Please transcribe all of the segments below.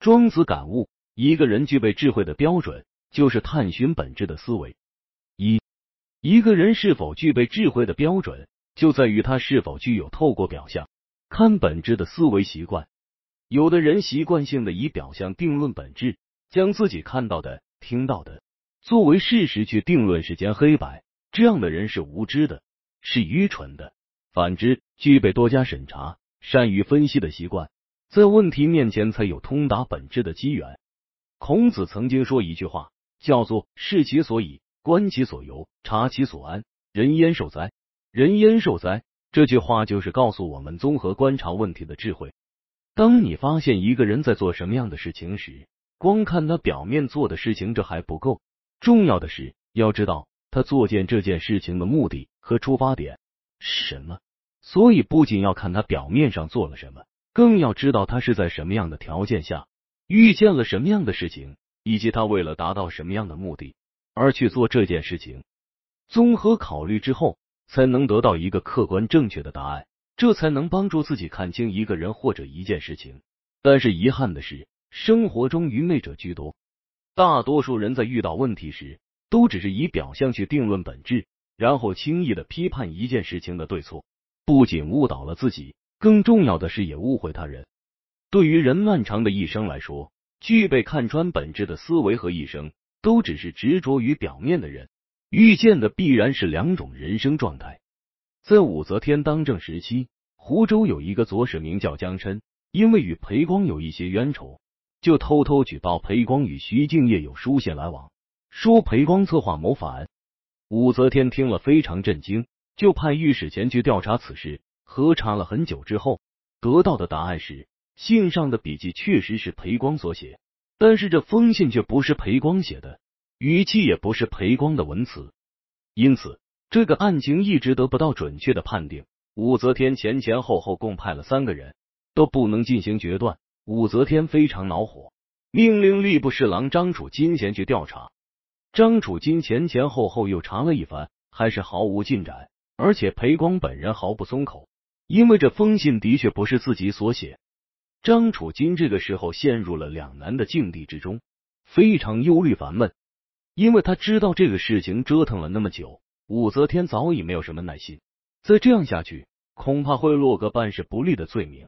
庄子感悟，一个人具备智慧的标准，就是探寻本质的思维。一，一个人是否具备智慧的标准，就在于他是否具有透过表象看本质的思维习惯。有的人习惯性的以表象定论本质，将自己看到的、听到的作为事实去定论世间黑白，这样的人是无知的，是愚蠢的。反之，具备多加审查、善于分析的习惯。在问题面前，才有通达本质的机缘。孔子曾经说一句话，叫做“视其所以，观其所由，察其所安，人焉受哉？人焉受哉？”这句话就是告诉我们综合观察问题的智慧。当你发现一个人在做什么样的事情时，光看他表面做的事情这还不够，重要的是要知道他做件这件事情的目的和出发点是什么。所以，不仅要看他表面上做了什么。更要知道他是在什么样的条件下遇见了什么样的事情，以及他为了达到什么样的目的而去做这件事情。综合考虑之后，才能得到一个客观正确的答案，这才能帮助自己看清一个人或者一件事情。但是遗憾的是，生活中愚昧者居多，大多数人在遇到问题时，都只是以表象去定论本质，然后轻易的批判一件事情的对错，不仅误导了自己。更重要的是，也误会他人。对于人漫长的一生来说，具备看穿本质的思维和一生都只是执着于表面的人，遇见的必然是两种人生状态。在武则天当政时期，湖州有一个左史名叫江琛，因为与裴光有一些冤仇，就偷偷举报裴光与徐敬业有书信来往，说裴光策划谋反。武则天听了非常震惊，就派御史前去调查此事。核查了很久之后，得到的答案是，信上的笔迹确实是裴光所写，但是这封信却不是裴光写的，语气也不是裴光的文词，因此这个案情一直得不到准确的判定。武则天前前后后共派了三个人，都不能进行决断。武则天非常恼火，命令吏部侍郎张楚金前去调查。张楚金前前后后又查了一番，还是毫无进展，而且裴光本人毫不松口。因为这封信的确不是自己所写，张楚金这个时候陷入了两难的境地之中，非常忧虑烦闷。因为他知道这个事情折腾了那么久，武则天早已没有什么耐心，再这样下去，恐怕会落个办事不力的罪名。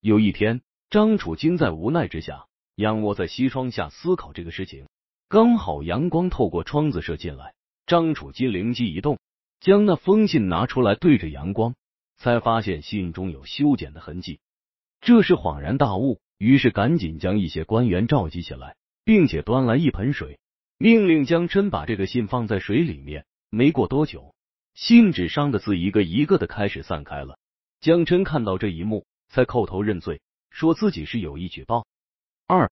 有一天，张楚金在无奈之下，仰卧在西窗下思考这个事情，刚好阳光透过窗子射进来，张楚金灵机一动，将那封信拿出来对着阳光。才发现信中有修剪的痕迹，这是恍然大悟，于是赶紧将一些官员召集起来，并且端来一盆水，命令江琛把这个信放在水里面。没过多久，信纸上的字一个一个的开始散开了。江琛看到这一幕，才叩头认罪，说自己是有意举报。二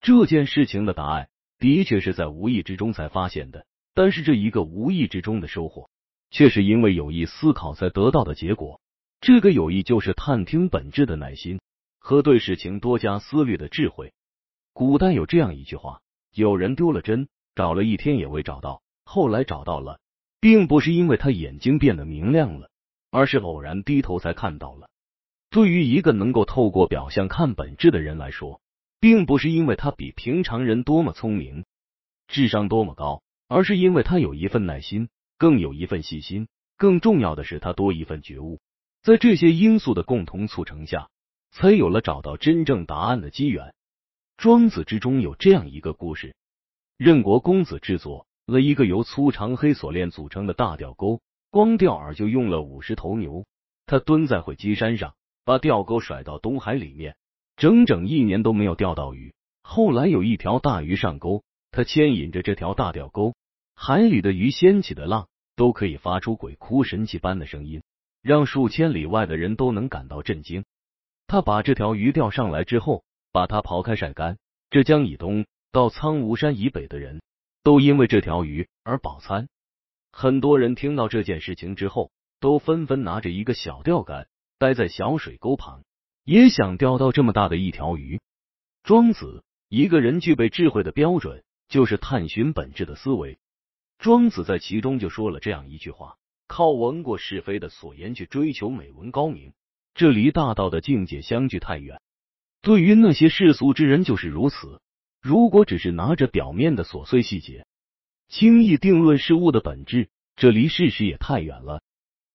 这件事情的答案的确是在无意之中才发现的，但是这一个无意之中的收获。却是因为有意思考才得到的结果。这个有意就是探听本质的耐心和对事情多加思虑的智慧。古代有这样一句话：有人丢了针，找了一天也未找到，后来找到了，并不是因为他眼睛变得明亮了，而是偶然低头才看到了。对于一个能够透过表象看本质的人来说，并不是因为他比平常人多么聪明，智商多么高，而是因为他有一份耐心。更有一份细心，更重要的是他多一份觉悟，在这些因素的共同促成下，才有了找到真正答案的机缘。庄子之中有这样一个故事：任国公子制作了一个由粗长黑锁链组成的大钓钩，光钓饵就用了五十头牛。他蹲在会稽山上，把钓钩甩到东海里面，整整一年都没有钓到鱼。后来有一条大鱼上钩，他牵引着这条大钓钩。海里的鱼掀起的浪都可以发出鬼哭神泣般的声音，让数千里外的人都能感到震惊。他把这条鱼钓上来之后，把它刨开晒干。浙江以东到苍梧山以北的人都因为这条鱼而饱餐。很多人听到这件事情之后，都纷纷拿着一个小钓竿，待在小水沟旁，也想钓到这么大的一条鱼。庄子，一个人具备智慧的标准，就是探寻本质的思维。庄子在其中就说了这样一句话：靠闻过是非的所言去追求美文高明，这离大道的境界相距太远。对于那些世俗之人就是如此。如果只是拿着表面的琐碎细节，轻易定论事物的本质，这离事实也太远了。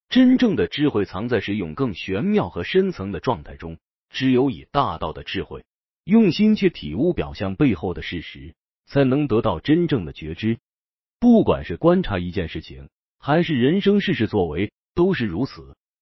真正的智慧藏在使用更玄妙和深层的状态中。只有以大道的智慧，用心去体悟表象背后的事实，才能得到真正的觉知。不管是观察一件事情，还是人生事事作为，都是如此。